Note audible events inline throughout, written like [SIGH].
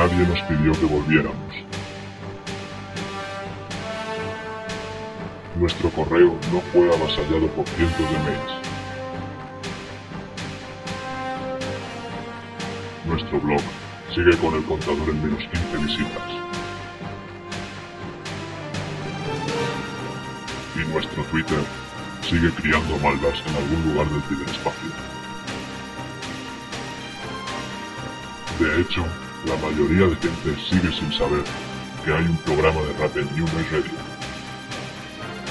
Nadie nos pidió que volviéramos. Nuestro correo no fue avasallado por cientos de mails. Nuestro blog sigue con el contador en menos 15 visitas. Y nuestro Twitter sigue criando maldas en algún lugar del ciberespacio. De hecho, la mayoría de gente sigue sin saber que hay un programa de rap en New Radio.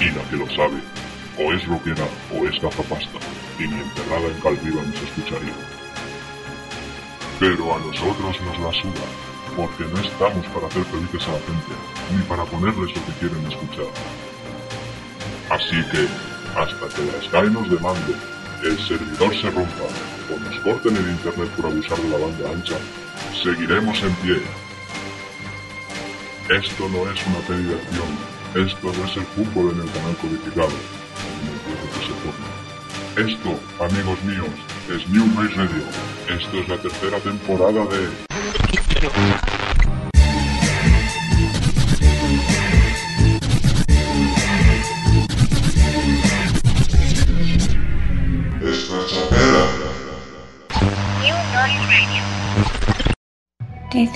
Y la que lo sabe, o es rockera o es gafapasta, y ni enterrada en Calviva nos escucharía. Pero a nosotros nos la suda, porque no estamos para hacer felices a la gente, ni para ponerles lo que quieren escuchar. Así que, hasta que la Sky nos demande, el servidor se rompa o nos corten el internet por abusar de la banda ancha, seguiremos en pie. Esto no es una teledirección, esto no es el fútbol en el canal codificado, como entiendo que se forma. Esto, amigos míos, es New Race Radio. Esto es la tercera temporada de...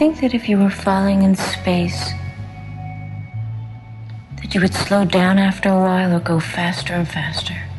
think that if you were falling in space, that you would slow down after a while or go faster and faster? Faster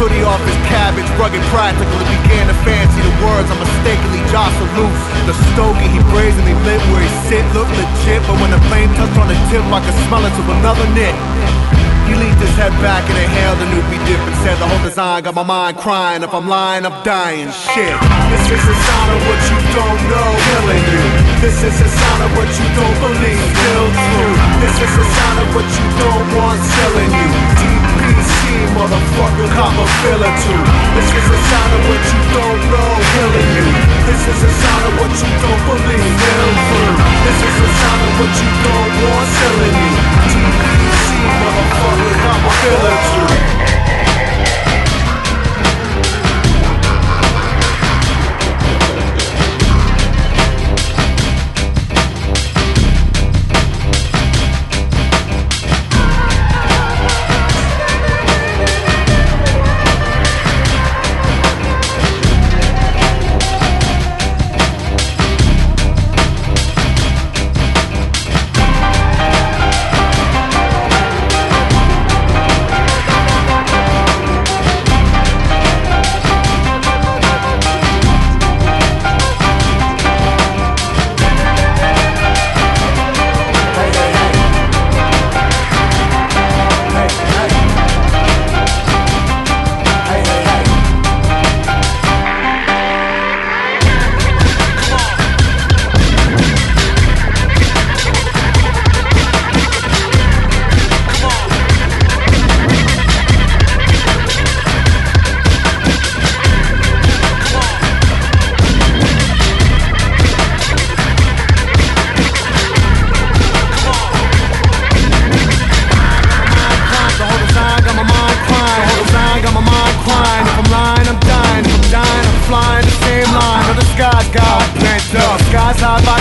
hoodie off his cabbage, rugged practical, and began to fancy the words I mistakenly jostled loose. The stogie he brazenly lit where he sit looked legit, but when the flame touched on the tip, I could smell it to another knit. He leaned his head back and inhaled a Nupi dip and said the whole design got my mind crying. If I'm lying, I'm dying. Shit. This is a sign of what you don't know, killing you. This is a sign of what you don't believe, still true. This is a sign of what you don't want, selling you. TPC, motherfucker, cop a filler too. This is a sign of what you don't know, killing you. This is a sign of what you don't believe, still true. This is a sign of what you don't want, selling you. TPC, motherfucker, cop a filler too.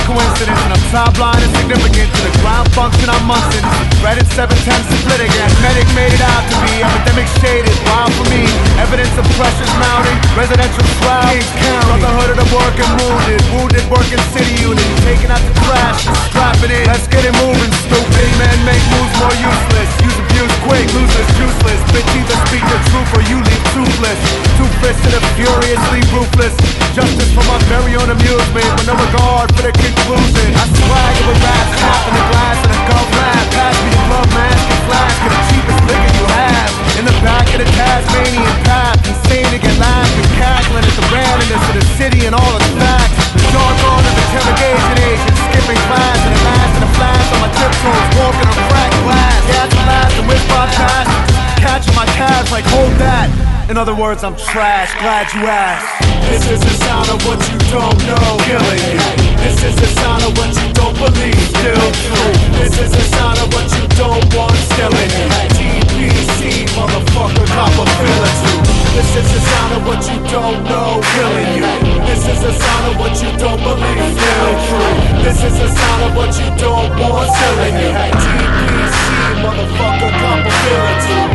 coincidence sideline and significant to the ground function I'm musting Read it seven times split again. Medic made it out to be. Epidemic shaded. Wild for me, evidence of pressures mounting. Residential crowd, Kings County Brotherhood of the working wounded. Wounded working city unit. Taking out the trash, strapping it. Let's get it moving, stupid. Men make moves more useless. Use abuse quick, losers useless. Bitch either speak the truth or you leave toothless. Two-fisted and furiously ruthless. Justice for my very own amusement. With no regard for the conclusion I swag over raps, tap in the glass and a gum lab Pass me the glove mask and flask Get the cheapest liquor you have. In the back of the Tasmanian path Insane to get laughed and cackling At the randomness of the city and all its facts. The jargon of interrogation agents Skipping class and a last and a flash On my tiptoes, walking on cracked glass. Gas and last and whip my past Catching my calves like hold that. In other words, I'm trash, glad you asked. This is the sound of what you don't know Killing you This is the sound of what you don't believe Still true. This is the sound of what you don't want Still in you TPC, motherfucker, cop a feel or This is the sound of what you don't know Killing you This is the sound of what you don't believe Still true. This is the sound of what you don't want Still in you TPC, motherfucker, cop a feel or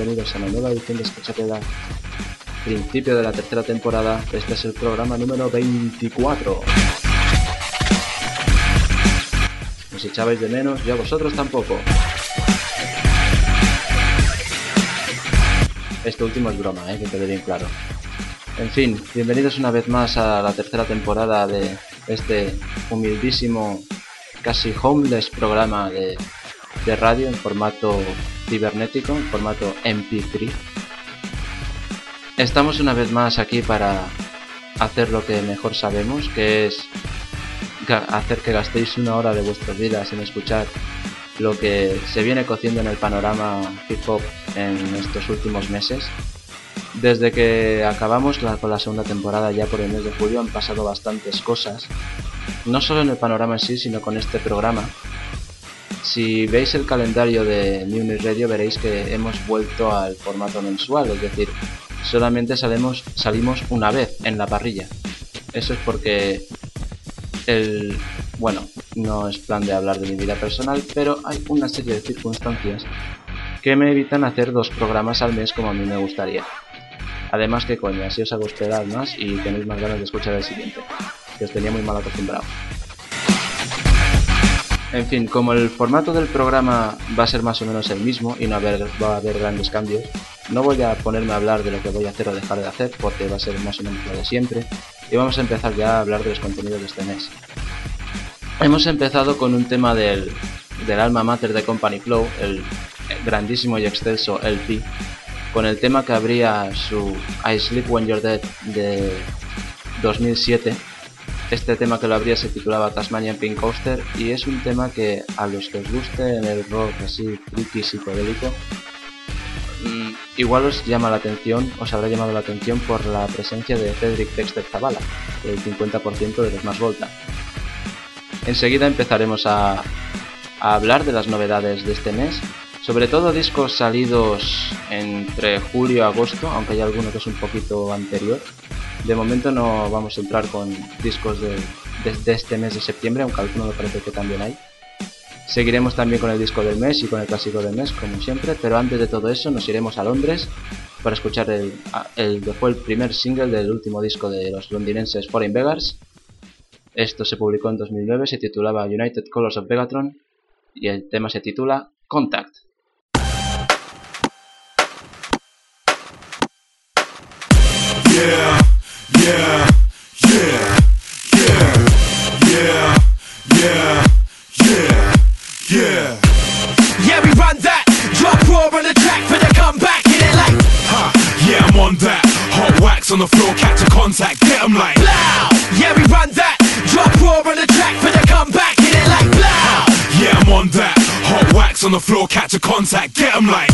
bienvenidos a la nueva edición de Escuchapeda. Principio de la tercera temporada, este es el programa número 24. Os echabais de menos, yo a vosotros tampoco. Esto último es broma, eh, que quede bien claro. En fin, bienvenidos una vez más a la tercera temporada de este humildísimo, casi homeless programa de, de radio en formato cibernético, en formato MP3. Estamos una vez más aquí para hacer lo que mejor sabemos, que es hacer que gastéis una hora de vuestras vidas en escuchar lo que se viene cociendo en el panorama hip hop en estos últimos meses. Desde que acabamos con la segunda temporada ya por el mes de julio han pasado bastantes cosas, no solo en el panorama en sí, sino con este programa. Si veis el calendario de New Radio veréis que hemos vuelto al formato mensual, es decir, solamente salimos, salimos una vez en la parrilla. Eso es porque el... Bueno, no es plan de hablar de mi vida personal, pero hay una serie de circunstancias que me evitan hacer dos programas al mes como a mí me gustaría. Además que coño, así os hago esperar más y tenéis más ganas de escuchar el siguiente, que os tenía muy mal acostumbrado. En fin, como el formato del programa va a ser más o menos el mismo y no va a haber grandes cambios, no voy a ponerme a hablar de lo que voy a hacer o dejar de hacer porque va a ser más o menos lo de siempre y vamos a empezar ya a hablar de los contenidos de este mes. Hemos empezado con un tema del, del alma mater de Company Flow, el grandísimo y excelso LP, con el tema que abría su I Sleep When You're Dead de 2007. Este tema que lo abría se titulaba Tasmanian Pink Coaster y es un tema que a los que os guste en el rock así freaky psicodélico mm, igual os llama la atención, os habrá llamado la atención por la presencia de Cedric Dexter Zavala, el 50% de los más volta. Enseguida empezaremos a, a hablar de las novedades de este mes sobre todo discos salidos entre julio y agosto, aunque hay alguno que es un poquito anterior. De momento no vamos a entrar con discos de, este mes de septiembre, aunque alguno me parece que también hay. Seguiremos también con el disco del mes y con el clásico del mes, como siempre, pero antes de todo eso nos iremos a Londres para escuchar el, el que fue el primer single del último disco de los londinenses Foreign Beggars. Esto se publicó en 2009, se titulaba United Colors of Begatron y el tema se titula Contact. Yeah, yeah, yeah, yeah, yeah, yeah, yeah, yeah. Yeah, we run that. Drop raw on the track for the comeback. Hit it like. Yeah, I'm on that. Hot wax on the floor, catch a contact, get 'em like. Blow. Yeah, we run that. Drop raw on the track for the comeback. Hit it like. Blow. Yeah, I'm on that. Hot wax on the floor, catch a contact, get 'em like.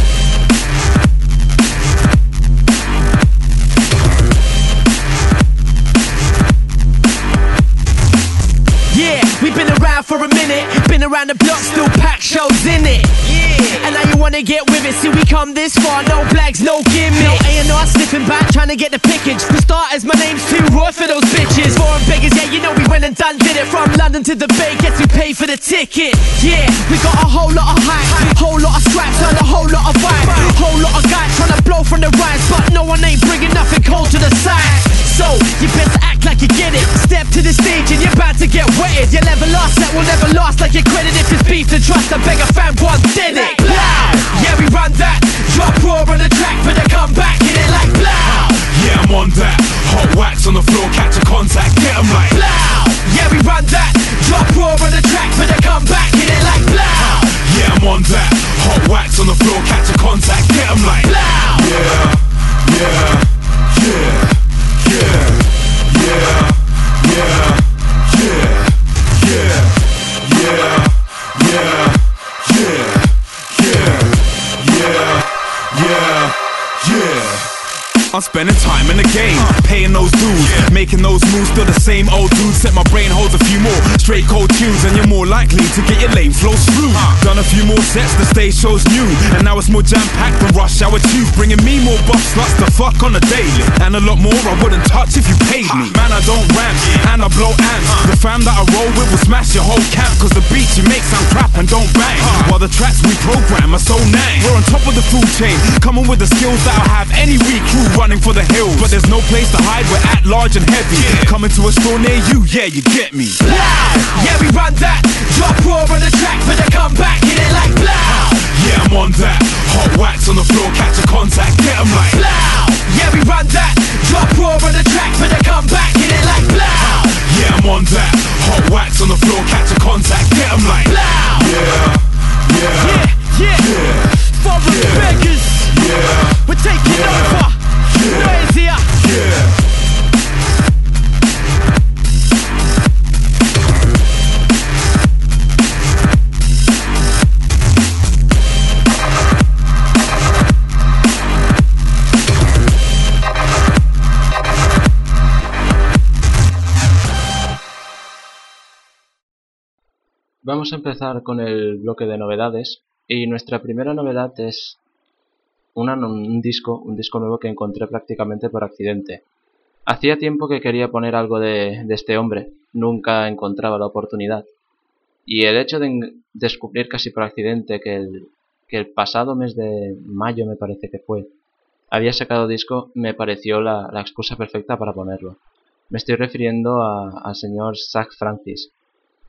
Wanna get with it. See, we come this far, no flags, no gimmick. No A&R slipping back, trying to get the pickage. For starters, my name's too raw for those bitches. Foreign beggars, yeah, you know we went and done did it. From London to the Bay, guess who paid for the ticket? Yeah, we got a whole lot of hype, whole lot of scraps, and a whole lot of vibe. Whole lot of guys trying to blow from the rise, but no one ain't bringing nothing cold to the side. So, you better act like you get it. Step to the stage and you're about to get wetted. You'll never last, that will never last like your credit. If it's beef to trust, I beg a fan one did it. Yeah, we run that. Drop raw on the track for the comeback. Hit it like blow! Yeah, I'm on that. Hot wax on the floor, catch a contact, get 'em like. Blow! Yeah, we run that. Drop raw on the track for the comeback. I'm spending time in the game, making those moves. Still the same old dude. Set my brain holds a few more straight cold tunes, and you're more likely to get your lame flow through. Done a few more sets, the stage show's new, and now it's more jam packed than rush hour two, bringing me more buff sluts to fuck on a daily, and a lot more I wouldn't touch if you paid me. Man, I don't rant, and I blow ants. The fam that I roll with will smash your whole camp, cause the beats you make sound crap and don't bang. While the tracks we program are so nang. We're on top of the food chain, coming with the skills that'll have any weak crew running for the hills. But there's no place to hide, we're at large and heavy. Coming to a store near you, yeah, you get me. Blow! Yeah, we run that. Drop raw on the track for the comeback. Hit it like blow! Yeah, I'm on that. Hot wax on the floor, catch a contact, get 'em like. Blow! Yeah, we run that. Drop raw on the track for the comeback. Hit it like blow! Yeah, I'm on that. Hot wax on the floor, catch a contact, get 'em like. Blow! Yeah, yeah, Yeah, yeah. Foreign Yeah. beggars. yeah, We're taking Yeah. over. Yeah. Vamos a empezar con el bloque de novedades y nuestra primera novedad es una- un disco, un disco nuevo que encontré prácticamente por accidente. Hacía tiempo que quería poner algo de, este hombre, nunca encontraba la oportunidad. Y el hecho de descubrir casi por accidente que el, pasado mes de mayo me parece que fue, había sacado disco, me pareció la, excusa perfecta para ponerlo. Me estoy refiriendo a- al señor Zach Francis,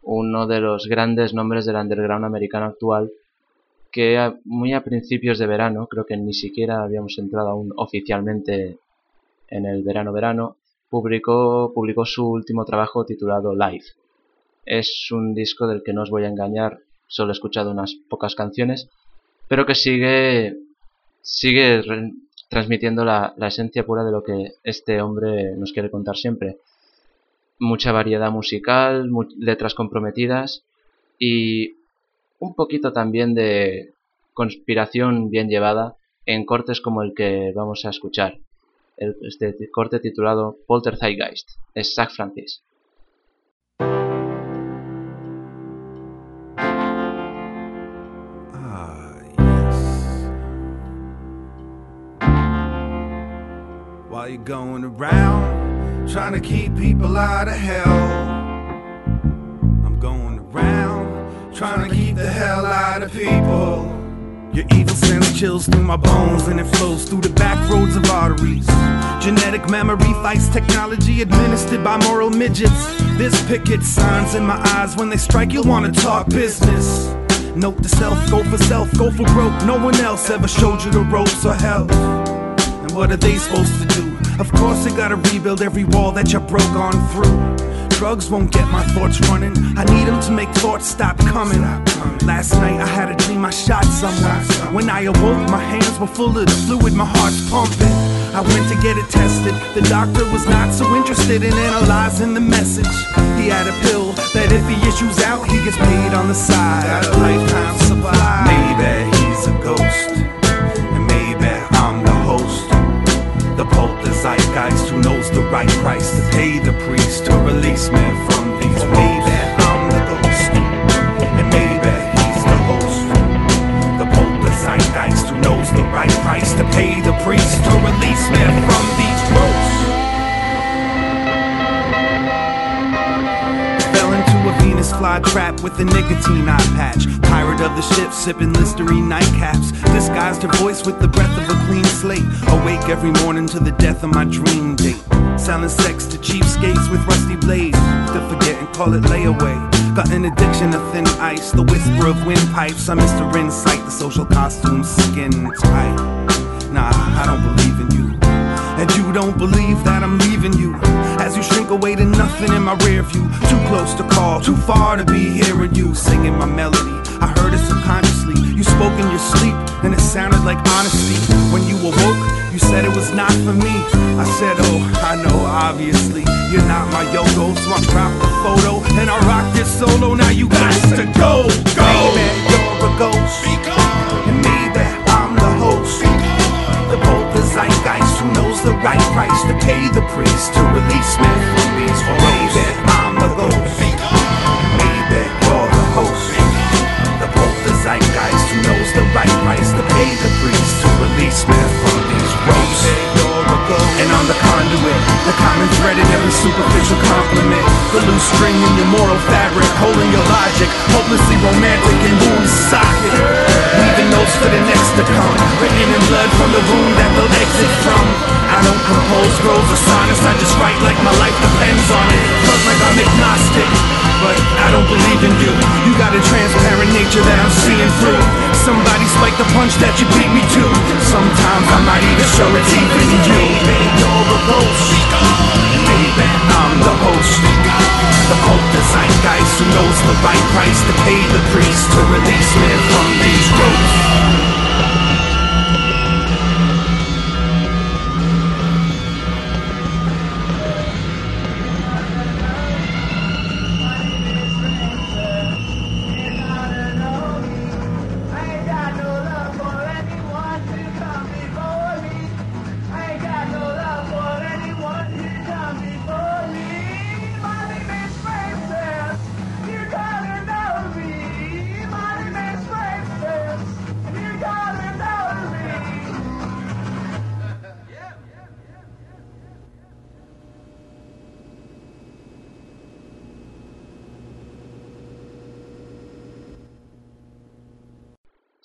uno de los grandes nombres del underground americano actual, que muy a principios de verano, creo que ni siquiera habíamos entrado aún oficialmente en el verano-verano, publicó, publicó su último trabajo titulado Live. Es un disco del que no os voy a engañar, solo he escuchado unas pocas canciones, pero que sigue, sigue transmitiendo la, la esencia pura de lo que este hombre nos quiere contar siempre. Mucha variedad musical, letras comprometidas y un poquito también de conspiración bien llevada en cortes como el que vamos a escuchar. este corte titulado Poltergeist es Zach Francis. Ah, going around trying to keep people out of hell, I'm going around trying to keep the hell out of people. Your evil sends chills through my bones and it flows through the back roads of arteries. Genetic memory fights technology administered by moral midgets. There's picket signs in my eyes when they strike, you'll wanna talk business. Note to self, go for self, go for broke. No one else ever showed you the ropes or help. What are they supposed to do? Of course, they gotta rebuild every wall that you broke on through. Drugs won't get my thoughts running. I need them to make thoughts stop coming. Last night I had a dream I shot someone. When I awoke, my hands were full of the fluid, my heart's pumping. I went to get it tested. The doctor was not so interested in analyzing the message. He had a pill that if he issues out, he gets paid on the side. Got a lifetime supply. Maybe he's a ghost, zeitgeist who knows the right price to pay the priest to release me from these waves. I'm the ghost, and maybe he's the host. The who knows the right price to pay the priest to release me from these fly trap with a nicotine eye patch. Pirate of the ship, sipping Listerine nightcaps. Disguised her voice with the breath of a clean slate. Awake every morning to the death of my dream date. Selling sex to cheapskates with rusty blades. To forget and call it layaway. Got an addiction to thin ice. The whisper of windpipes. I Mr. Insight. The social costume skin tight. Nah, I don't believe in you. And you don't believe that I'm leaving you As you shrink away to nothing in my rear view. Too close to call, too far to be hearing you Singing my melody, I heard it subconsciously. You spoke in your sleep, and it sounded like honesty. When you awoke, you said it was not for me. I said, oh, I know, obviously You're not my yo-go, so I dropped the photo And I rocked this solo, now you got to go, go. Maybe you're a ghost. And maybe I'm the host. The bold the zeitgeist who knows the right price to pay the priest to release me from these Maybe I'm the ghost. Maybe you're the host. The bold the zeitgeist who knows the right price to pay the priest to release me from these ropes. And I'm the conduit, the common thread in every superficial compliment. The loose string in your moral fabric, holding your logic, hopelessly romantic and wound socket. Leaving notes for the next to come, scrolls or sonnets, I just write like my life depends on it. Fuck like I'm agnostic, but I don't believe in you. You got a transparent nature that I'm seeing through. Somebody spike the punch that you beat me to. Sometimes I might even show it's even you. Maybe you're the ghost. Maybe I'm the host. The cult the zeitgeist who knows the right price to pay the priest to release me from these ropes.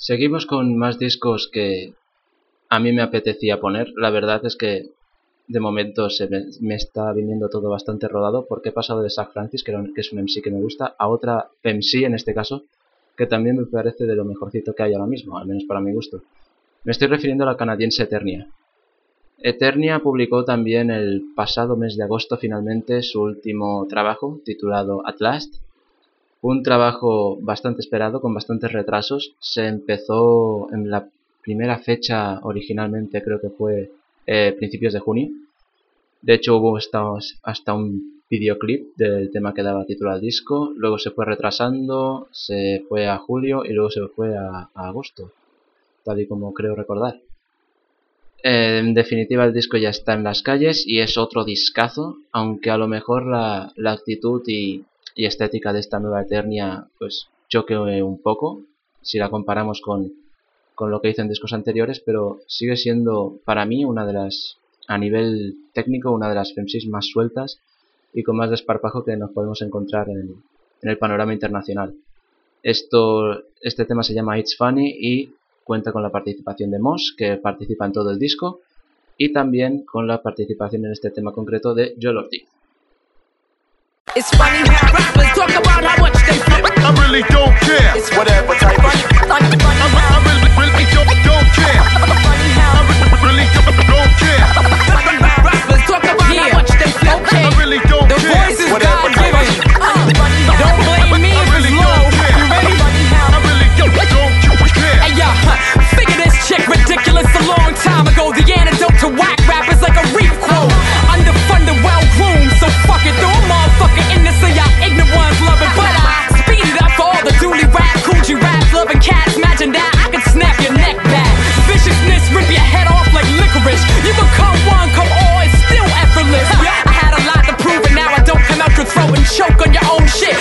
Seguimos con más discos que a mí me apetecía poner. La verdad es que de momento se me, está viniendo todo bastante rodado porque he pasado de Zach Francis, que, que es un MC que me gusta, a otra MC en este caso, que también me parece de lo mejorcito que hay ahora mismo, al menos para mi gusto. Me estoy refiriendo a la canadiense Eternia. Eternia publicó también el pasado mes de agosto finalmente su último trabajo titulado At Last, un trabajo bastante esperado, con bastantes retrasos. Se empezó en la primera fecha originalmente, creo que fue eh, principios de junio. De hecho hubo hasta, un videoclip del tema que daba título al disco, luego se fue retrasando, se fue a julio y luego se fue a, agosto, tal y como creo recordar. Eh, en definitiva, el disco ya está en las calles y es otro discazo, aunque a lo mejor la actitud y, y estética de esta nueva Eternia pues choque un poco si la comparamos con, con lo que hizo en discos anteriores, pero sigue siendo para mí una de las, a nivel técnico, una de las FEMSIS más sueltas y con más desparpajo que nos podemos encontrar en, el panorama internacional. Esto, este tema se llama It's Funny y cuenta con la participación de Moss, que participa en todo el disco, y también con la participación en este tema concreto de Joel Ortiz. It's funny how rappers talk about how much they flip. I really don't care. It's whatever type of funny, I, really, really don't, don't care. Funny how Rappers talk about how much they I really imagine that I could snap your neck back. Viciousness, rip your head off like licorice. You can come one, come all, it's still effortless. I had a lot to prove, and now I don't come out your throat and choke on your own shit.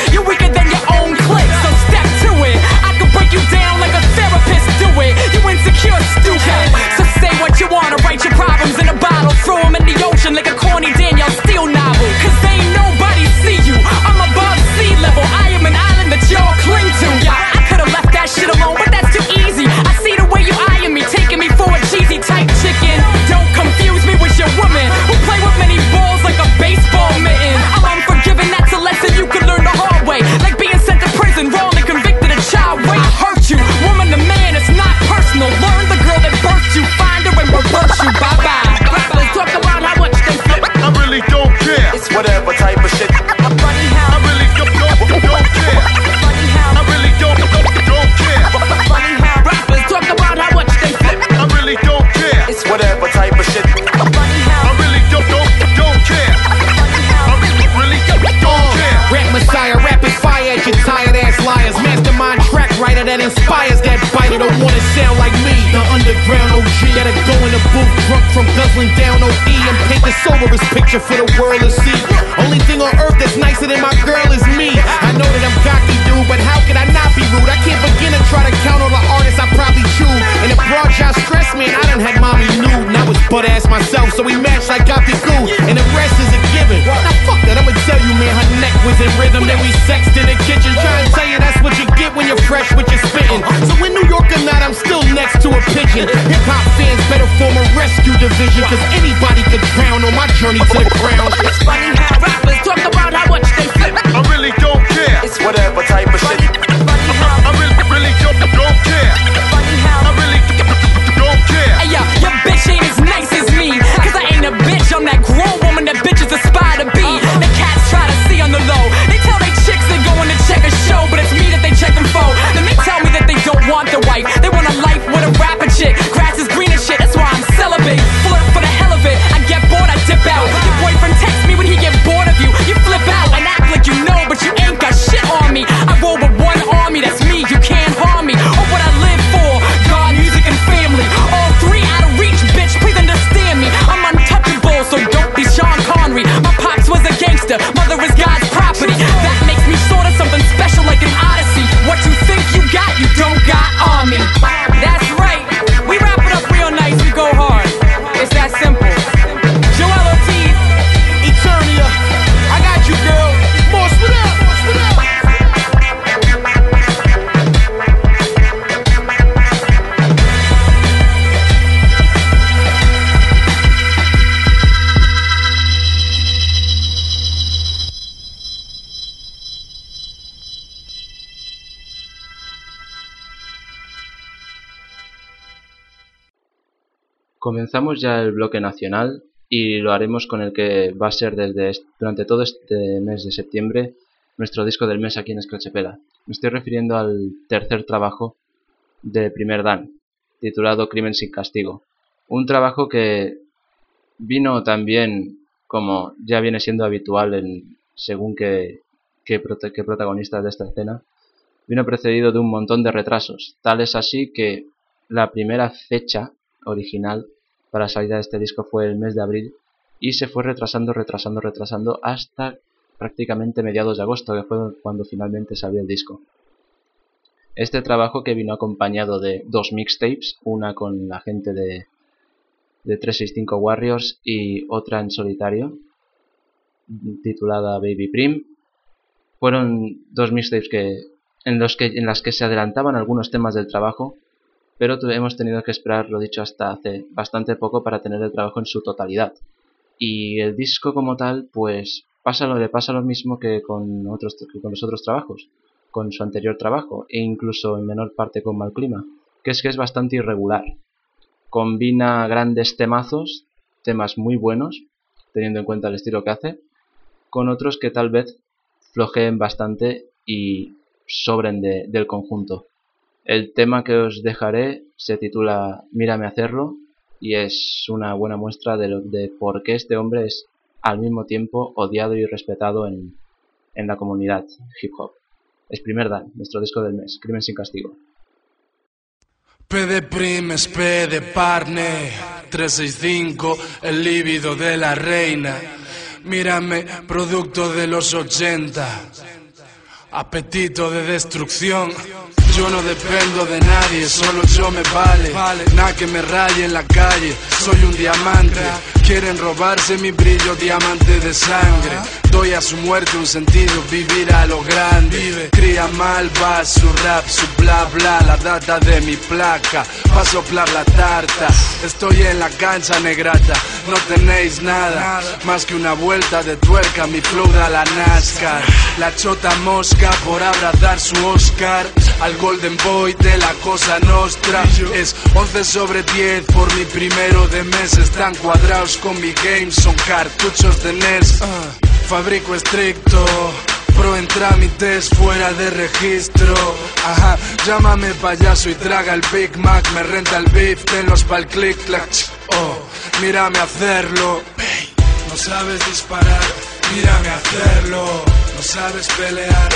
capture for the rescue division, cause anybody could drown on my journey to the ground. It's funny how rappers Ya el bloque nacional y lo haremos con el que va a ser desde durante todo este mes de septiembre nuestro disco del mes aquí en Escrochepela. Me estoy refiriendo al tercer trabajo de Primer Dan, titulado Crimen sin castigo. Un trabajo que vino también, como ya viene siendo habitual en según que, que, que protagonistas de esta escena, vino precedido de un montón de retrasos. Tal es así que la primera fecha original para la salida de este disco fue el mes de abril y se fue retrasando, retrasando, retrasando hasta prácticamente mediados de agosto, que fue cuando finalmente salió el disco. Este trabajo que vino acompañado de dos mixtapes, una con la gente de, de 365 Warriors y otra en solitario, titulada Baby Prim. Fueron dos mixtapes que, en, los que, en las que se adelantaban algunos temas del trabajo, pero hemos tenido que esperar, lo dicho, hasta hace bastante poco para tener el trabajo en su totalidad. Y el disco como tal, pues pasa lo, le pasa lo mismo que con, otros, que con los otros trabajos con su anterior trabajo e incluso en menor parte con Malclima, que es que es bastante irregular. Combina grandes temazos, temas muy buenos, teniendo en cuenta el estilo que hace, con otros que tal vez flojeen bastante y sobren del conjunto. El tema que os dejaré se titula Mírame hacerlo y es una buena muestra de, de por qué este hombre es al mismo tiempo odiado y respetado en, en la comunidad hip hop. Es primer dan, nuestro disco del mes, Crimen sin castigo. P de primes, P de parne, 365, el líbido de la reina. Mírame, producto de los 80, apetito de destrucción. Yo no dependo de nadie, solo yo me vale. Nada que me raye en la calle, soy un diamante. Quieren robarse mi brillo, diamante de sangre. Doy a su muerte un sentido, vivir a lo grande. Cría mal, va su rap, su bla bla, la data de mi placa. Pa' soplar la tarta, estoy en la cancha negrata. No tenéis nada, más que una vuelta de tuerca, mi flow da la NASCAR. La chota mosca por abrazar su Oscar. Al Golden Boy de la cosa nostra. Es 11 sobre 10 por mi primero de mes. Están cuadrados con mi game, son cartuchos de NES. Fabrico estricto. Pro en trámites fuera de registro. Ajá, llámame payaso y traga el Big Mac. Me renta el beef, tenlos pa'l click clack. Oh, mírame hacerlo. No sabes disparar, mírame hacerlo. No sabes pelear,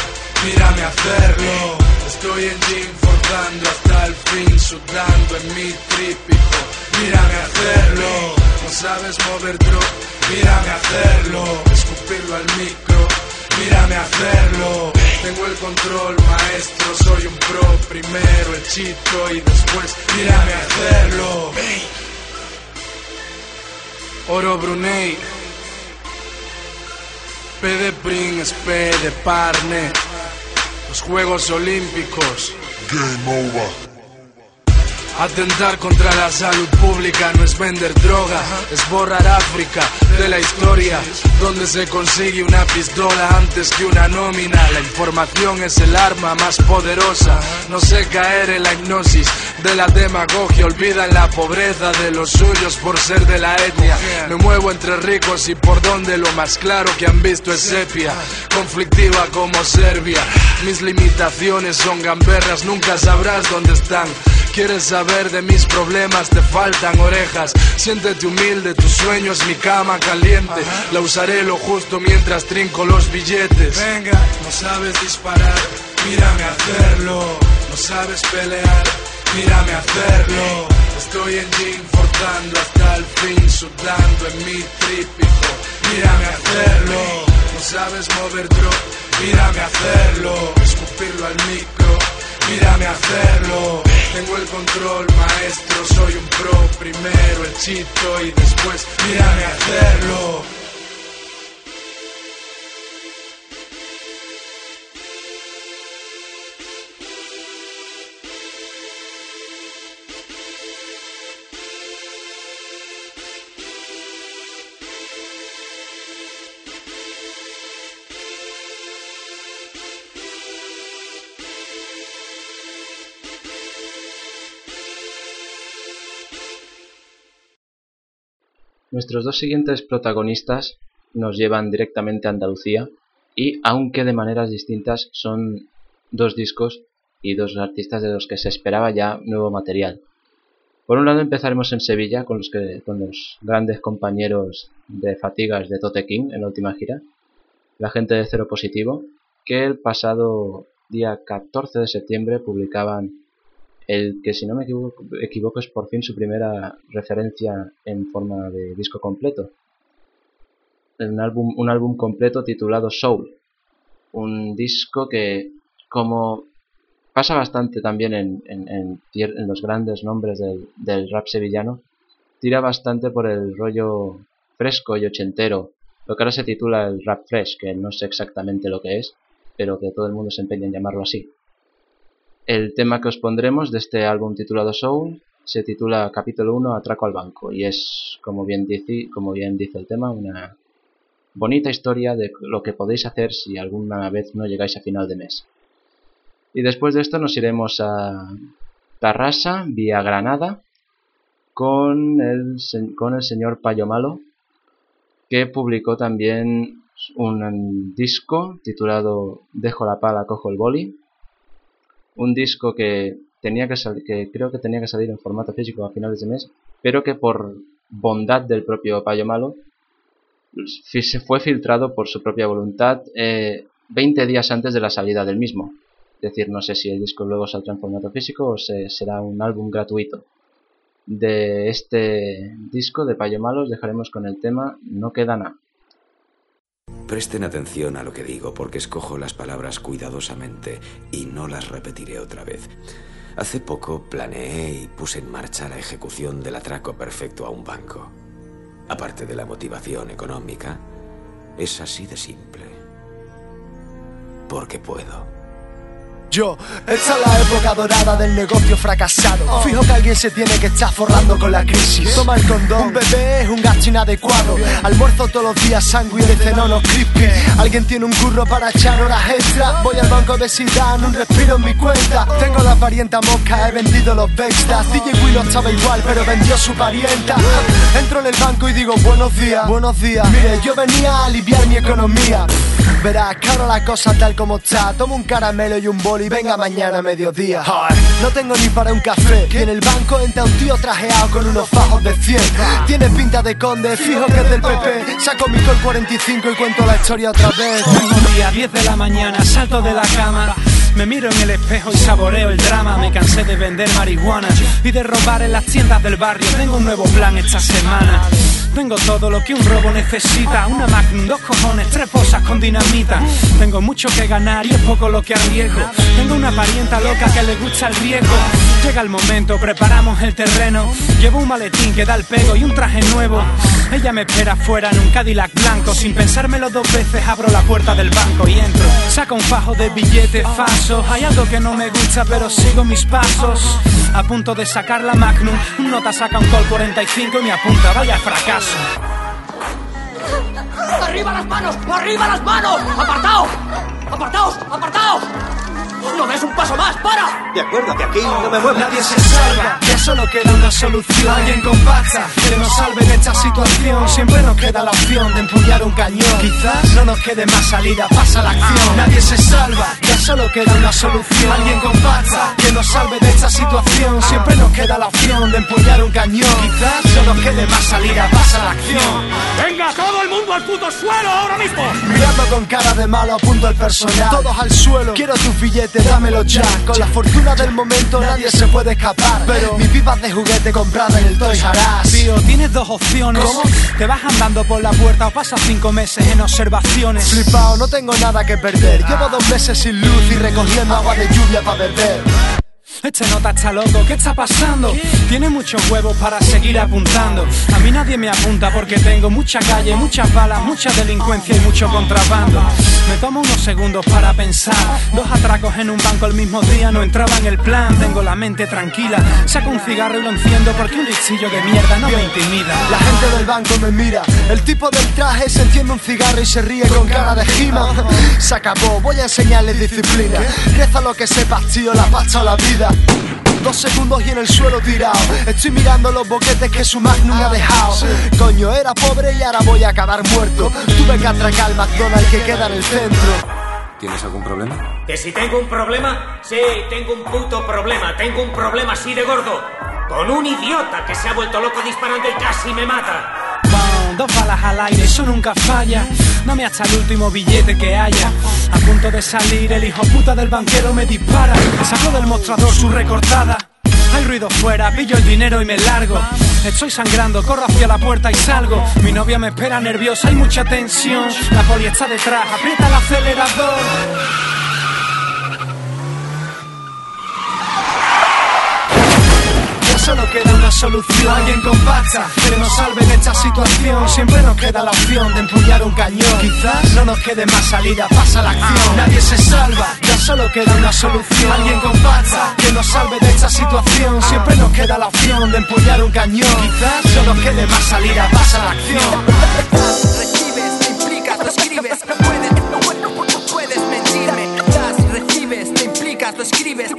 mírame hacerlo. Estoy en gym forzando hasta el fin, sudando en mi trípico. Mírame hacerlo. No sabes mover drop, mírame hacerlo. Escupirlo al micro. Mírame hacerlo, tengo el control maestro, soy un pro, primero el chito y después mírame hacerlo. Oro Brunei, P de Prince, P de Parne, Juegos Olímpicos. Game over. Atentar contra la salud pública no es vender droga, es borrar África de la historia, donde se consigue una pistola antes que una nómina. La información es el arma más poderosa, no sé caer en la hipnosis de la demagogia, olvidan la pobreza de los suyos por ser de la etnia. Me muevo entre ricos y por donde lo más claro que han visto es sepia, conflictiva como Serbia. Mis limitaciones son gamberras, nunca sabrás dónde están. Quieres saber de mis problemas, te faltan orejas. Siéntete humilde, tu sueño es mi cama caliente. La usaré lo justo mientras trinco los billetes. Venga, no sabes disparar, mírame hacerlo. No sabes pelear, mírame hacerlo. Estoy en gym forzando hasta el fin, sudando en mi trípico. Mírame hacerlo. No sabes mover drop, mírame hacerlo. Escupirlo al micro. Mírame hacerlo, tengo el control maestro, soy un pro, primero el chito y después mírame hacerlo. Nuestros dos siguientes protagonistas nos llevan directamente a Andalucía y, aunque de maneras distintas, son dos discos y dos artistas de los que se esperaba ya nuevo material. Por un lado empezaremos en Sevilla con los, que, con los grandes compañeros de fatigas de Tote King en la última gira, la gente de Cero Positivo, que el pasado día 14 de septiembre publicaban el que si no me equivoco, equivoco es por fin su primera referencia en forma de disco completo. Un álbum, un álbum completo titulado Soul, un disco que como pasa bastante también en, en, los grandes nombres del, rap sevillano. Tira bastante por el rollo fresco y ochentero, lo que ahora se titula el rap fresh, que no sé exactamente lo que es, pero que todo el mundo se empeña en llamarlo así. El tema que os pondremos de este álbum titulado Soul se titula Capítulo 1 Atraco al Banco y es, como bien, dice, como bien dice el tema, una bonita historia de lo que podéis hacer si alguna vez no llegáis a final de mes. Y después de esto nos iremos a Tarrasa, vía Granada, con el, con el señor Payo Malo, que publicó también un disco titulado Dejo la pala, cojo el boli. Un disco que, tenía que, que creo que tenía que salir en formato físico a finales de mes, pero que por bondad del propio Payo Malo se fue filtrado por su propia voluntad 20 eh, días antes de la salida del mismo. Es decir, no sé si el disco luego saldrá en formato físico o será un álbum gratuito. De este disco de Payo Malos dejaremos con el tema No queda nada. Presten atención a lo que digo porque escojo las palabras cuidadosamente y no las repetiré otra vez. Hace poco planeé y puse en marcha la ejecución del atraco perfecto a un banco. Aparte de la motivación económica, es así de simple. Porque puedo. Yo, esta es la época dorada del negocio fracasado. Fijo que alguien se tiene que estar forrando con la crisis. Toma el condón, un bebé es un gasto inadecuado. Almuerzo todos los días sanguíneo y ceno unos crispy. Alguien tiene un curro para echar horas extra. Voy al banco de Sidán, un respiro en mi cuenta. Tengo la parienta mosca, he vendido los Bextas. DJ Willow estaba igual, pero vendió su parienta. Entro en el banco y digo buenos días, buenos días. Mire, yo venía a aliviar mi economía. Verás, claro la cosa tal como está. Tomo un caramelo y un boli, venga mañana a mediodía. No tengo ni para un café. Y en el banco entra un tío trajeado con unos fajos de 100. Tiene pinta de conde, fijo que es del PP. Saco mi col 45 y cuento la historia otra vez. Buenos día, 10 de la mañana, salto de la cama. Me miro en el espejo y saboreo el drama. Me cansé de vender marihuana y de robar en las tiendas del barrio. Tengo un nuevo plan esta semana. Tengo todo lo que un robo necesita. Una Magnum, dos cojones, tres posas con dinamita. Tengo mucho que ganar y es poco lo que arriesgo. Tengo una parienta loca que le gusta el riesgo. Llega el momento, preparamos el terreno. Llevo un maletín que da el pego y un traje nuevo. Ella me espera afuera en un Cadillac blanco. Sin pensármelo dos veces abro la puerta del banco y entro. Saco un fajo de billetes falsos. Hay algo que no me gusta, pero sigo mis pasos. A punto de sacar la Magnum, un nota saca un col 45 y me apunta, vaya fracaso. ¡Arriba las manos! ¡Arriba las manos! ¡Apartaos! ¡Apartaos! ¡Apartaos! ¡No des un paso más! ¡Para! De acuerdo, que aquí no me muevo. Nadie se salva, ya solo queda una solución. Alguien con pasta que nos salve de esta situación. Siempre nos queda la opción de empuñar un cañón. Quizás no nos quede más salida, pasa la acción. Nadie se salva, ya solo queda una solución. Alguien con pasta que nos salve de esta situación. Siempre nos queda la opción de empuñar un cañón. Quizás no nos quede más salida, pasa la acción. ¡Venga, todo el mundo al puto suelo ahora mismo! Mirando con cara de malo, apunto el personal. Todos al suelo, quiero tus billetes, dámelo ya. Con la fortuna del momento nadie se puede escapar. Pero mi pipa de juguete comprada en el Toys R Us. Tío, tienes dos opciones. Te vas andando por la puerta o pasas cinco meses en observaciones. Flipao, no tengo nada que perder. Llevo dos meses sin luz y recogiendo agua de lluvia para beber. Este nota está loco, ¿qué está pasando? Tiene muchos huevos para seguir apuntando. A mí nadie me apunta porque tengo mucha calle, muchas balas, mucha delincuencia y mucho contrabando. Me tomo unos segundos para pensar. Dos atracos en un banco el mismo día no entraba en el plan. Tengo la mente tranquila. Saco un cigarro y lo enciendo porque un listillo de mierda no me intimida. La gente del banco me mira. El tipo del traje se enciende un cigarro y se ríe con cara de gima. Se acabó, voy a enseñarles disciplina. Reza lo que sepas, tío, la pasta o la vida. Dos segundos y en el suelo tirado. Estoy mirando los boquetes que su Magnum ha dejado. Coño, era pobre y ahora voy a acabar muerto. Tuve que atracar al McDonald's que queda en el centro. ¿Tienes algún problema? ¿Que si tengo un problema? Sí, tengo un puto problema. Tengo un problema así de gordo. Con un idiota que se ha vuelto loco disparando y casi me mata. Dos balas al aire, eso nunca falla. Dame hasta el último billete que haya. A punto de salir, el hijo puta del banquero me dispara. Sacó del mostrador su recortada. Hay ruido fuera, pillo el dinero y me largo. Estoy sangrando, corro hacia la puerta y salgo. Mi novia me espera nerviosa, hay mucha tensión. La poli está detrás, aprieta el acelerador. Solo queda una solución, alguien compacta que nos salve de esta situación. Siempre nos queda la opción de empuñar un cañón. Quizás no nos quede más salida, pasa la acción. Nadie se salva, ya solo queda una solución. Alguien compacta que nos salve de esta situación. Siempre nos queda la opción de empuñar un cañón. Quizás no nos quede más salida, pasa la acción. Recibes, te implicas, lo escribes, no puedes, no, no puedes mentirme. Das, recibes, te implicas, lo escribes,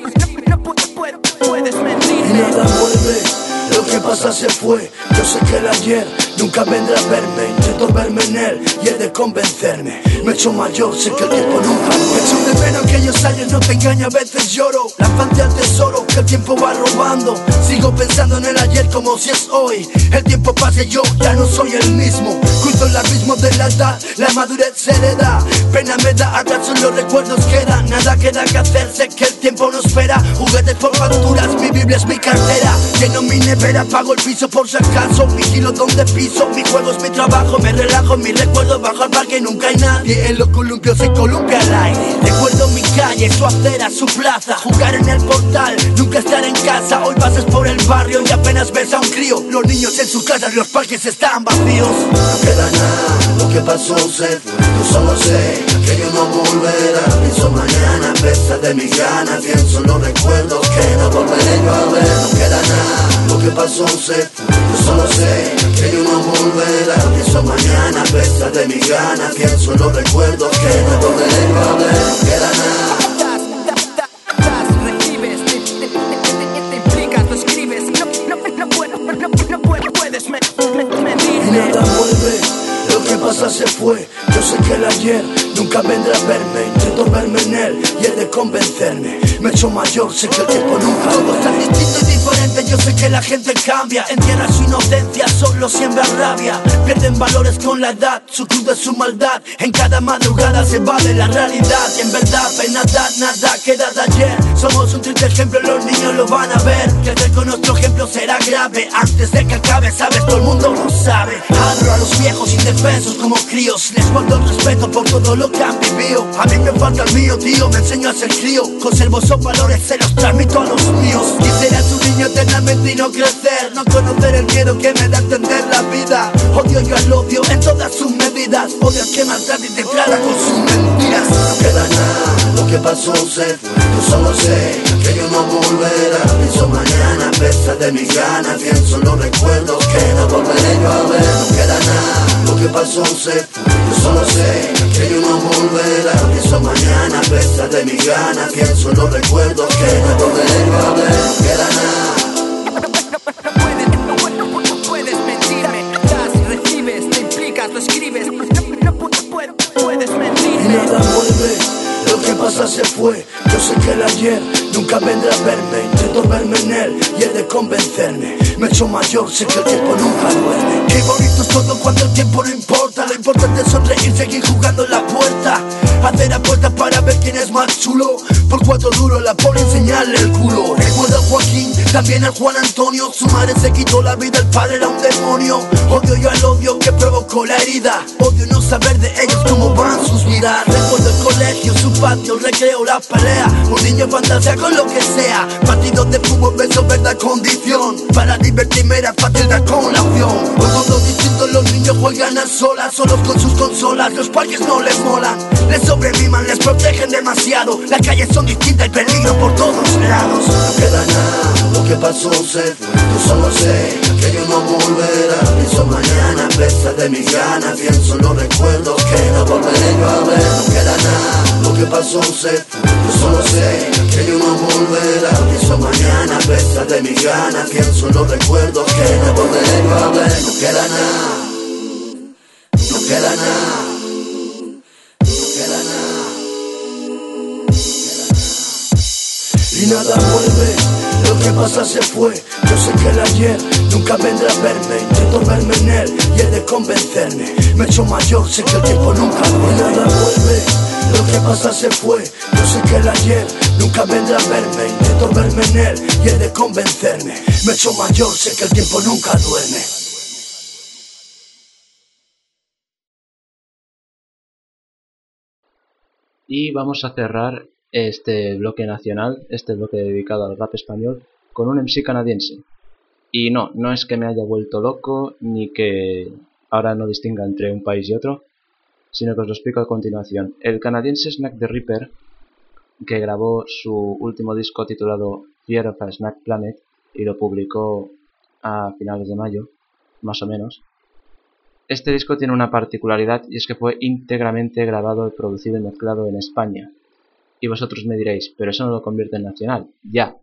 Y mentirme. nada vuelve, lo que pasa se fue. Yo sé que el ayer nunca vendrá a verme. Intento verme en él y he de convencerme. Me he hecho mayor, sé que el tiempo nunca vuelve. Echo de menos aquellos años, no te engaño, a veces lloro. La infancia al tesoro que el tiempo va robando. Sigo pensando en el ayer como si es hoy. El tiempo pasa y yo ya no soy el mismo. Cruzo el abismo de la edad, la madurez se hereda. Pena me da, atrás solo recuerdos quedan. Nada queda que hacer, sé que el tiempo no espera. Juguetes por facturas, mi Biblia es mi cartera. Lleno mi nevera, pago el piso por si acaso. Vigilo donde piso, mi juego es mi trabajo. Me relajo, mi recuerdo bajo al parque, nunca hay nadie. En los columpios se columpia al aire. Recuerdo mi calle, su acera, su plaza. Jugar en el portal, nunca estar en casa. Hoy pasas por el barrio y apenas ves a un crío. Los niños en sus casas, los parques están vacíos. No queda nada, lo que pasó se fue. Yo solo sé que yo no volverá. Pienso mañana, a pesar de mis ganas. Pienso en los recuerdos que no volveré yo a ver. No queda nada, lo que se fue. Yo solo sé que yo no volverá. Pienso mañana, a pesar de mis ganas. Pienso en los recuerdos que no volveré yo a ver. No queda nada. No, puedes me- me-. Lo que pasa se fue. Yo sé que el ayer nunca vendrá a verme. Intento verme en él y he de convencerme. Me he hecho mayor, sé que el tiempo nunca Todo es tan distinto y diferente, yo sé que la gente cambia. Entierra su inocencia, solo siembra rabia. Pierden valores con la edad, su cruz de su maldad. En cada madrugada se va de la realidad. Y en verdad, en nada, nada queda de ayer. Somos un triste ejemplo, los niños lo van a ver. Crecer con nuestro ejemplo será grave. Antes de que acabe, sabes, todo el mundo lo sabe. Abro a los viejos indefensos como críos. Les guardo el respeto por todo lo que han vivido. A mí me falta el mío, tío, me enseño a ser crío. Conservo esos valores, se los transmito a los míos. Quisiera ser un niño eternamente y no crecer. No conocer el miedo que me da entender la vida. Odio yo al odio en todas sus medidas. Odio al que maltrata y con sus mentiras. Lo que pasó se fue. Yo solo sé que yo no volverá. Pienso mañana, a pesar de mis ganas. Pienso en los recuerdos que no volveré yo a ver. No queda nada, lo que pasó se fue. Yo solo sé que yo no volverá. Pienso mañana, a pesar de mis ganas. Pienso en los recuerdos que no volveré yo a ver. No queda nada. No puedes mentirme. Das, recibes, te implicas, lo escribes, no, puedes Y mentirme. nada vuelve, que pasa se fue. Yo sé que el ayer nunca vendrá a verme. Intento verme en él y he de convencerme. Me he hecho mayor, sé que el tiempo nunca duerme. Qué bonito es todo cuando el tiempo no importa. Lo importante es sonreír, seguir jugando en la puerta. Hacer apuestas para ver quién es más chulo. Por cuatro duros la poli enseñarle el culo. Recuerdo a Joaquín, también al Juan Antonio. Su madre se quitó la vida, el padre era un demonio. Odio yo al odio que provocó la herida. Odio no saber de ellos cómo van sus vidas. Recuerdo el colegio, su patio, el recreo, la pelea. Un niño fantasía con lo que sea. Partidos de fútbol, beso, verdad, condición. Para divertirme era fácil dar con la opción. Juegan a solas, solos con sus consolas. Los parques no les molan, les sobrevivan, les protegen demasiado. Las calles son distintas y peligro por todos lados. No queda nada, lo que pasó se fue. Yo solo sé que yo no volverá. Pienso mañana, a pesar de mis ganas. Pienso en los recuerdos que no volveré yo a ver. No queda nada, lo que pasó se fue. Yo solo sé que yo no volverá. Pienso mañana, a pesar de mis ganas. Pienso en los recuerdos que no volveré yo a ver. No queda nada, queda nada. No queda nada. Y nada vuelve, lo que pasa se fue. Yo sé que el ayer nunca vendrá a verme. Intento verme en él y he de convencerme. Me he hecho mayor, sé que el tiempo nunca vuelve. Nada vuelve. Lo que pasa se fue. Yo sé que el ayer nunca vendrá a verme. Intento verme en él y he de convencerme. Me he hecho mayor, sé que el tiempo nunca duerme. Y vamos a cerrar este bloque nacional, este bloque dedicado al rap español, con un MC canadiense. Y no, no es que me haya vuelto loco, ni que ahora no distinga entre un país y otro, sino que os lo explico a continuación. El canadiense Snack the Ripper, que grabó su último disco titulado Fear of a Snack Planet y lo publicó a finales de mayo, más o menos, este disco tiene una particularidad y es que fue íntegramente grabado, producido y mezclado en España. Y vosotros me diréis, pero eso no lo convierte en nacional. Ya,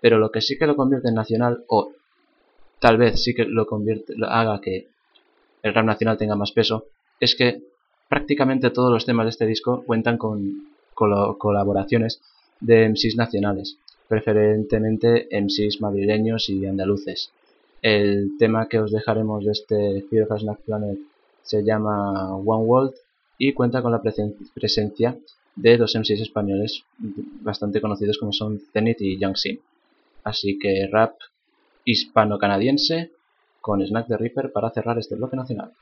pero lo que sí que lo convierte en nacional, o tal vez sí que lo convierte, lo haga que el rap nacional tenga más peso, es que prácticamente todos los temas de este disco cuentan con colaboraciones de MCs nacionales, preferentemente MCs madrileños y andaluces. El tema que os dejaremos de este Fear Snack Planet se llama One World y cuenta con la presencia de dos MCs españoles bastante conocidos como son Zenith y Sin. Así que rap hispano-canadiense con Snack the Reaper para cerrar este bloque nacional.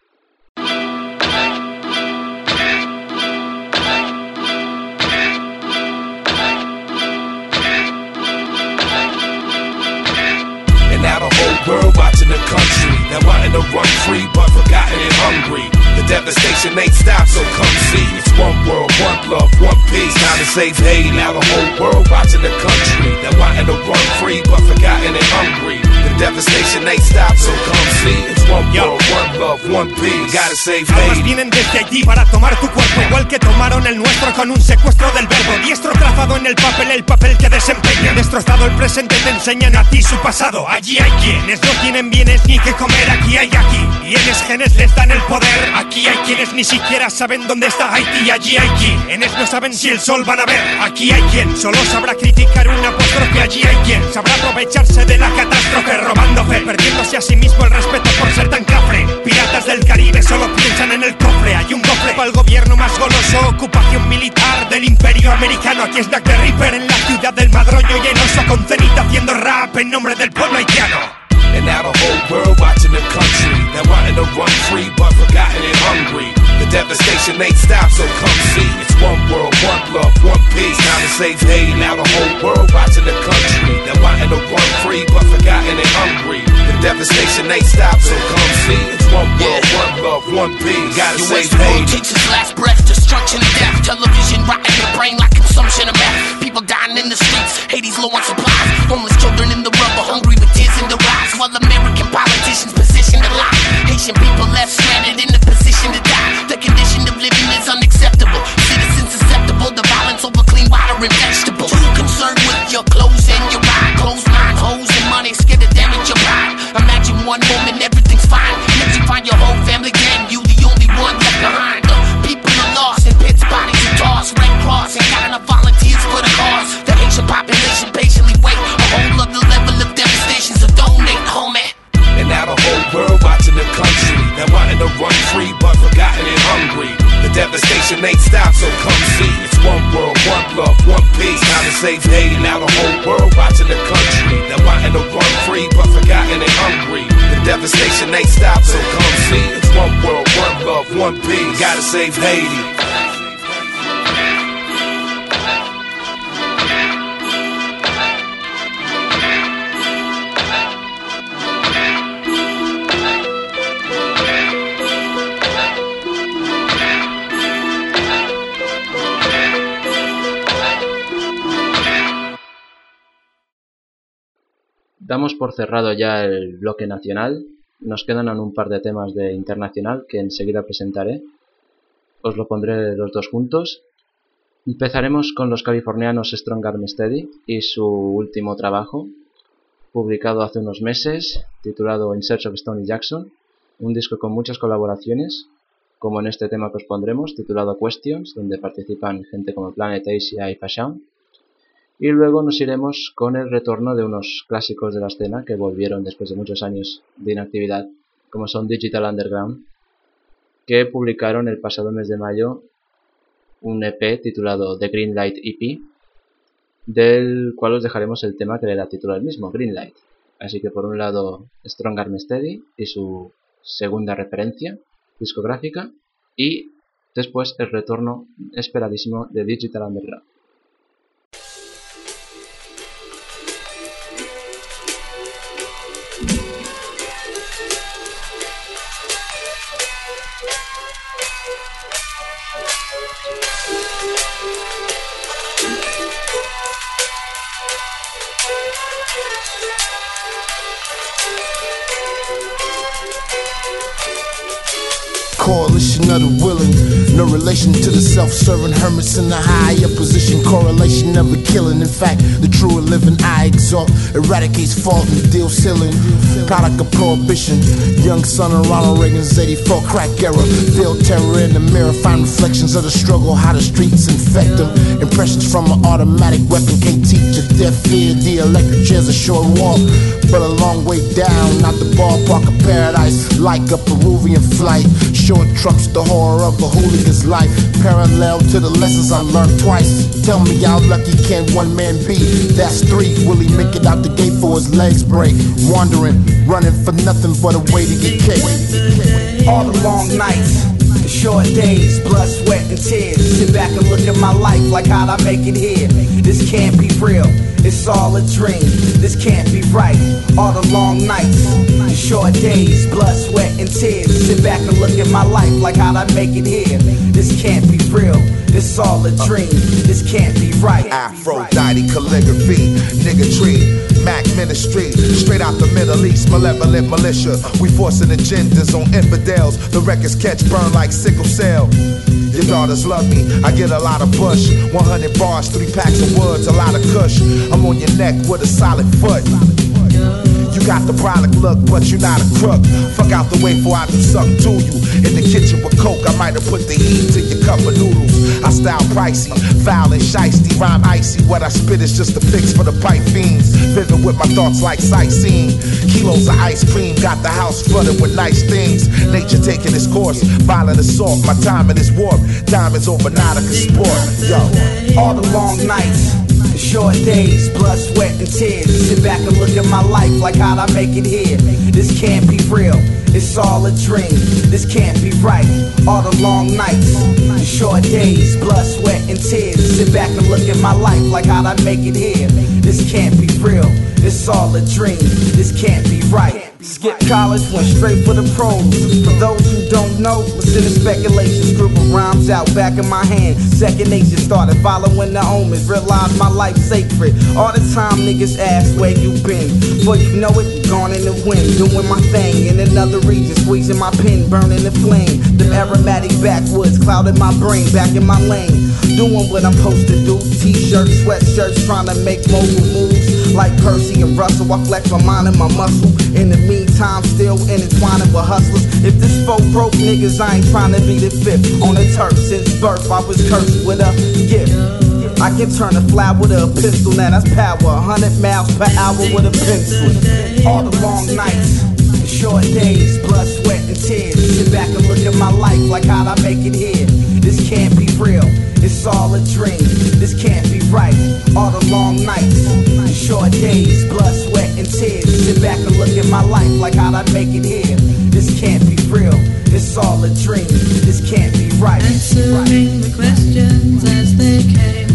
World watching the country that wanting to run free but forgotten and hungry. The devastation ain't stopped, so come see. It's one world, one love, one peace. Time to save Haiti. Now the whole world watching the country that wanting to run free but forgotten and hungry. Devastation ain't stopped, so come see. It's one world, one love, one peace. Gotta save Haiti. vienen desde allí para tomar tu cuerpo, igual que tomaron el nuestro con un secuestro del verbo. Diestro trazado en el papel, el papel que desempeña. Destrozado el presente, te enseñan a ti su pasado. Allí hay quienes no tienen bienes ni que comer, aquí hay aquí. Y en genes les dan el poder. Aquí hay quienes ni siquiera saben dónde está Haití. Allí hay quienes no saben si el sol van a ver. Aquí hay quien solo sabrá criticar un apóstrofe. Allí hay quien sabrá aprovecharse de la catástrofe, robando fe, perdiéndose a sí mismo el respeto por ser tan cafre. Piratas del Caribe solo piensan en el cofre. Hay un cofre para el gobierno más goloso. Ocupación militar del imperio americano. Aquí es Jack the Ripper en la ciudad del madroño llenoso. Con cenita haciendo rap en nombre del pueblo haitiano. And now the whole world watching the country that wanting to run free but forgotten and hungry. The devastation ain't stopped, so come see. It's one world, one love, one peace. Now to save Haiti. Now the whole world watching the country that wanting to run free but forgotten and hungry. The devastation ain't stopped, so come see. It's one world, one love, one peace. Gotta US save Haiti. takes last breath, destruction and death. Television rotting your brain like consumption of meth. People dying in the streets, Haiti's low on supplies. Save Haiti. Now the whole world watching the country that wanting to run free but forgotten and hungry. The devastation ain't stopped, so come see. It's one world, one love, one peace. Gotta save Haiti. Damos por cerrado ya el bloque nacional. Nos quedan aún un par de temas de internacional que enseguida presentaré. Os lo pondré los dos juntos. Empezaremos con los californianos Strong Arm Steady y su último trabajo, publicado hace unos meses, titulado In Search of Stony Jackson, un disco con muchas colaboraciones, como en este tema que os pondremos, titulado Questions, donde participan gente como Planet Asia y Fashion. Y luego nos iremos con el retorno de unos clásicos de la escena que volvieron después de muchos años de inactividad, como son Digital Underground, que publicaron el pasado mes de mayo un EP titulado The Greenlight EP, del cual os dejaremos el tema que le da título al mismo, Greenlight. Así que por un lado Strong Arm Steady y su segunda referencia discográfica y después el retorno esperadísimo de Digital Underground. Coalition of the willing, no relation to the self-serving hermits in the higher position. Correlation never killing. In fact, the truer living I exalt eradicates fault and deal ceiling. Product of prohibition. Young son of Ronald Reagan's 84 crack era. Feel terror in the mirror, find reflections of the struggle, how the streets infect them. Impressions from an automatic weapon can't teach a deaf ear. The electric chair's a short walk, but a long way down. Not the ballpark of paradise, like a Peruvian flight. Short trumps the horror of a hooligan's life. Parallel to the lessons I learned twice. Tell me how lucky can one man be? That's three. Will he make it out the gate for his legs break? Wandering, running for nothing but a way to get kicked. All the long nights, short days, blood, sweat, and tears. Sit back and look at my life like how'd I make it here? This can't be real, it's all a dream. This can't be right. All the long nights, the short days, blood, sweat, and tears. Sit back and look at my life like how'd I make it here? This can't be real, it's all a dream. This can't be right. Aphrodite calligraphy, nigga tree, Mac ministry, straight out the Middle East, malevolent militia. We forcing agendas on infidels. The records catch burn like sickle cell. Your daughters love me, I get a lot of push. 100 bars, three packs of woods, a lot of kush. I'm on your neck with a solid foot. You got the brolic look, but you're not a crook. Fuck out the way before I do something to you. In the kitchen with coke, I might have put the heat to your cup of noodles. I style pricey, foul and shiesty, rhyme icy. What I spit is just a fix for the pipe fiends. Vivid with my thoughts like sightseeing. Kilos of ice cream, got the house flooded with nice things. Nature taking its course, violent assault. My timing is warped. Diamonds over Nautica sport. Yo, all the long nights. The short days, blood, sweat, and tears. Sit back and look at my life like how'd I make it here? This can't be real, it's all a dream. This can't be right. All the long nights, the short days, blood, sweat, and tears. Sit back and look at my life like how'd I make it here? This can't be real, it's all a dream. This can't be right. Skip college, went straight for the pros. For those who don't know, listen to speculations. Group of rhymes out back in my hand. Second nature started following the omens. Realized my life sacred. All the time niggas ask where you been. Before you know it, gone in the wind. Doing my thing in another region. Squeezing my pen, burning the flame. The aromatic backwoods clouded my brain. Back in my lane. Doing what I'm supposed to do. T-shirts, sweatshirts, trying to make mogul moves. Like Percy and Russell, I flex my mind and my muscle. In the meantime, still intertwining with hustlers. If this folk broke niggas, I ain't trying to be the fifth on the turf. Since birth, I was cursed with a gift. I can turn a fly with a pistol, now that's power. 100 miles per hour with a pencil. All the long nights, the short days, blood, sweat, and tears. Sit back and look at my life like how'd I make it here? This can't be real, it's all a dream. This can't be right. All the long nights, the short days, blood, sweat, and tears. Sit back and look at my life like how'd I make it here? This can't be real, it's all a dream. This can't be right. Answering the questions as they came.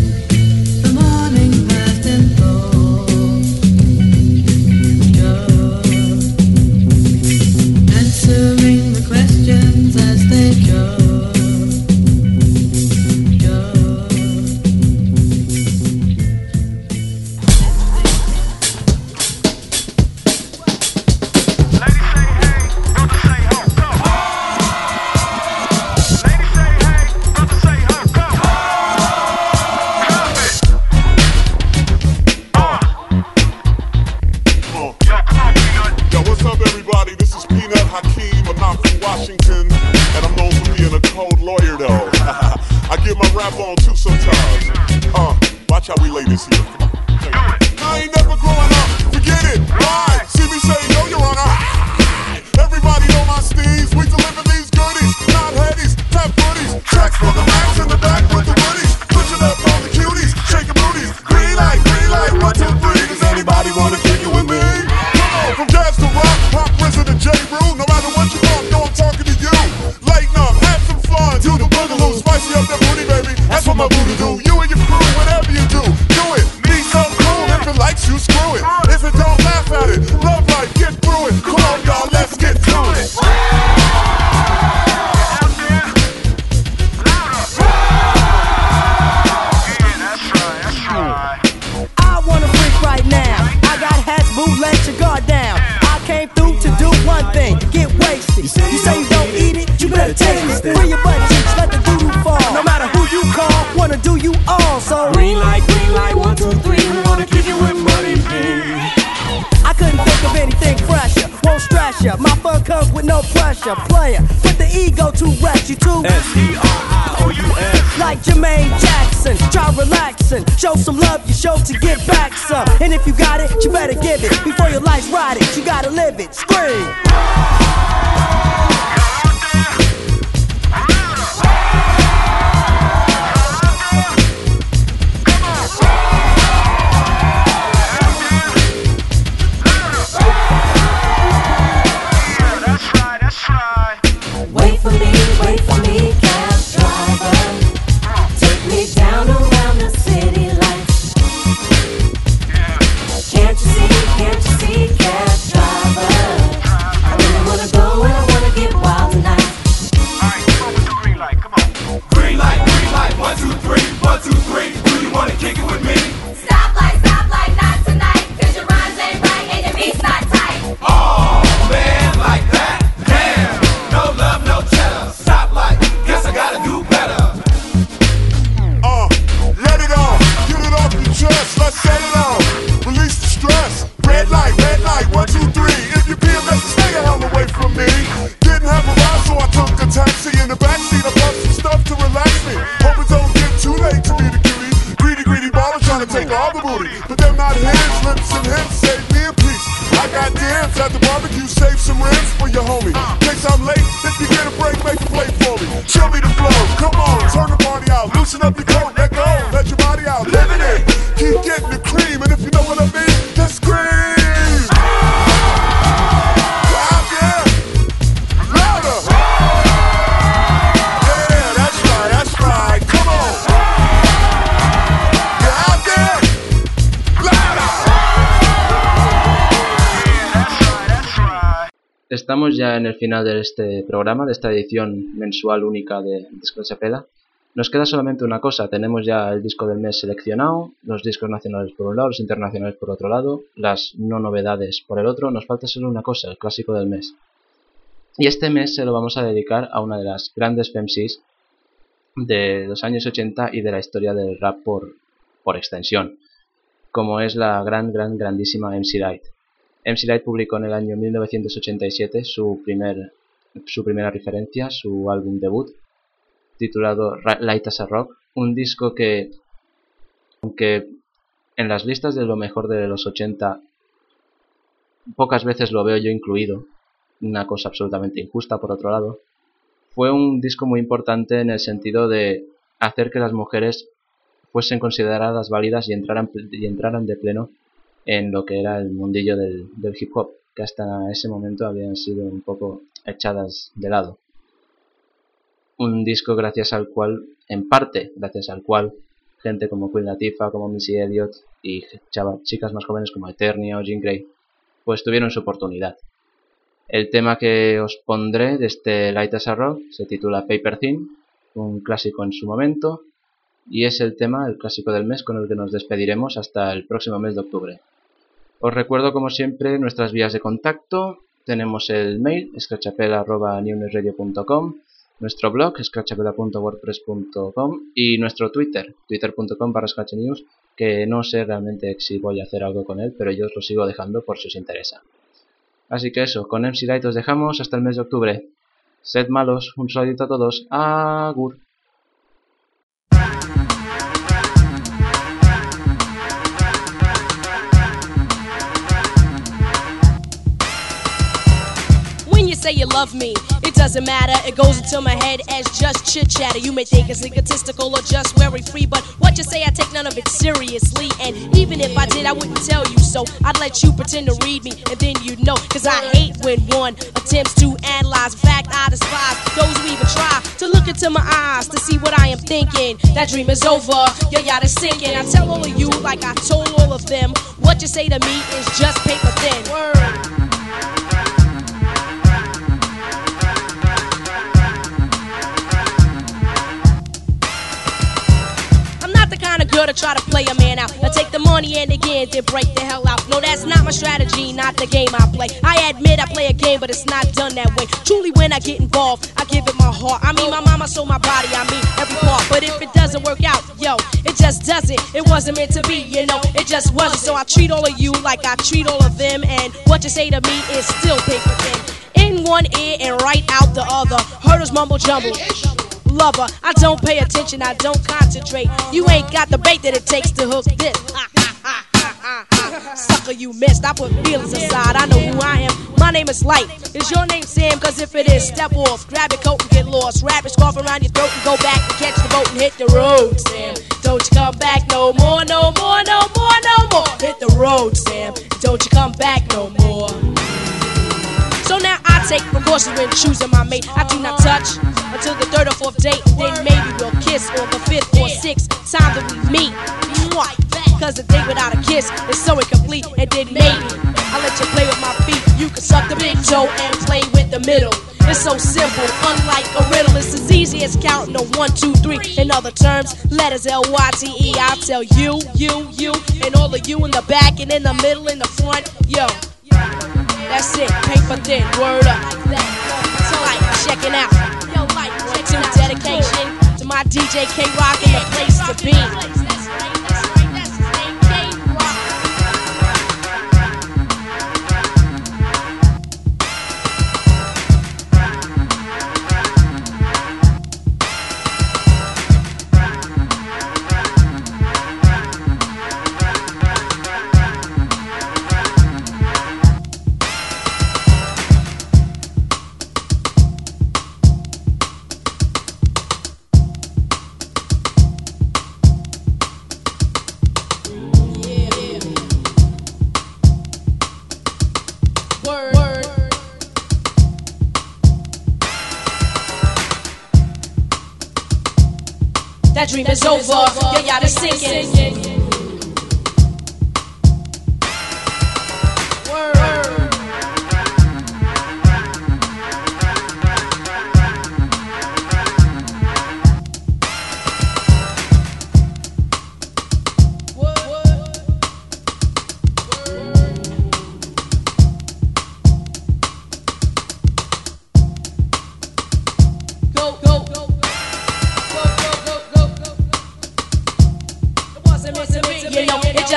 Pressure. Player, put the ego to rest. You too. S-E-R-I-O-U-S. Like Jermaine Jackson, try relaxing. Show some love, you show to get back some. And if you got it, you better give it. Before your life's it, you gotta live it. Scream. Ya en el final de este programa, de esta edición mensual única de Disco de. Nos queda solamente una cosa, tenemos ya el disco del mes seleccionado, los discos nacionales por un lado, los internacionales por otro lado, las no novedades por el otro, nos falta solo una cosa, el clásico del mes. Y este mes se lo vamos a dedicar a una de las grandes FemCs de los años 80 y de la historia del rap por, por extensión, como es la gran, gran, grandísima MC Light. MC Light publicó en el año 1987 su, primer, su primera referencia, su álbum debut, titulado Light as a Rock, un disco que, aunque en las listas de lo mejor de los 80 pocas veces lo veo yo incluido, una cosa absolutamente injusta por otro lado, fue un disco muy importante en el sentido de hacer que las mujeres fuesen consideradas válidas y entraran, y entraran de pleno en lo que era el mundillo del, hip hop, que hasta ese momento habían sido un poco echadas de lado. Un disco gracias al cual, en parte gracias al cual, gente como Queen Latifah, como Missy Elliott y chava- chicas más jóvenes como Eternia o Jean Grey, pues tuvieron su oportunidad. El tema que os pondré de este Light as a Rock se titula Paper Thin, un clásico en su momento, y es el tema, el clásico del mes, con el que nos despediremos hasta el próximo mes de octubre. Os recuerdo, como siempre, nuestras vías de contacto. Tenemos el mail, scratchapela.newnesradio.com, nuestro blog, scratchapela.wordpress.com y nuestro Twitter, twitter.com barra scratchnews, que no sé realmente si voy a hacer algo con él, pero yo os lo sigo dejando por si os interesa. Así que eso, con MC Light os dejamos hasta el mes de octubre. Sed malos, un saludito a todos. Agur. Say you love me. It doesn't matter, it goes into my head as just chit chatter. You may think it's egotistical or just very free, but what you say, I take none of it seriously. And even if I did, I wouldn't tell you so. I'd let you pretend to read me, and then you'd know. Cause I hate when one attempts to analyze. In fact, I despise those who even try to look into my eyes to see what I am thinking. That dream is over, your yacht is sinking. I tell all of you, like I told all of them, what you say to me is just paper thin. Word. Girl to try to play a man out. I take the money and again then break the hell out. No, that's not my strategy, not the game I play. I admit I play a game, but it's not done that way. Truly, when I get involved, I give it my heart. I mean, my mama sold my body, I mean, every part. But if it doesn't work out, yo, it just doesn't. It wasn't meant to be, you know, it just wasn't. So I treat all of you like I treat all of them, and what you say to me is still paper thin. In one ear and right out the other. Hurdles mumble jumble lover. I don't pay attention, I don't concentrate. You ain't got the bait that it takes to hook this. [LAUGHS] Sucker, you missed. I put feelings aside. I know who I am. My name is Light. Is your name Sam? Cause if it is, step off. Grab your coat and get lost. Wrap your scarf around your throat and go back and catch the boat and hit the road, Sam. Don't you come back no more, no more, no more, no more. Hit the road, Sam. Don't you come back no more. I take precautions when choosing my mate. I do not touch until the third or fourth date. Then maybe we'll kiss on the fifth or sixth time that we meet. Cause a date without a kiss is so incomplete. And then maybe I let you play with my feet. You can suck the big toe and play with the middle. It's so simple, unlike a riddle. It's as easy as counting a one, two, three. In other terms, letters L Y T E. I'll tell you, you, you, and all of you in the back and in the middle, in the front. Yo, that's it, paper thin, word up. So like, check it out. Yo, like, two, dedication to my DJ K Rock and the place to be. Dream is over. Your yacht is sinking.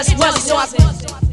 Just wasn't. So I said,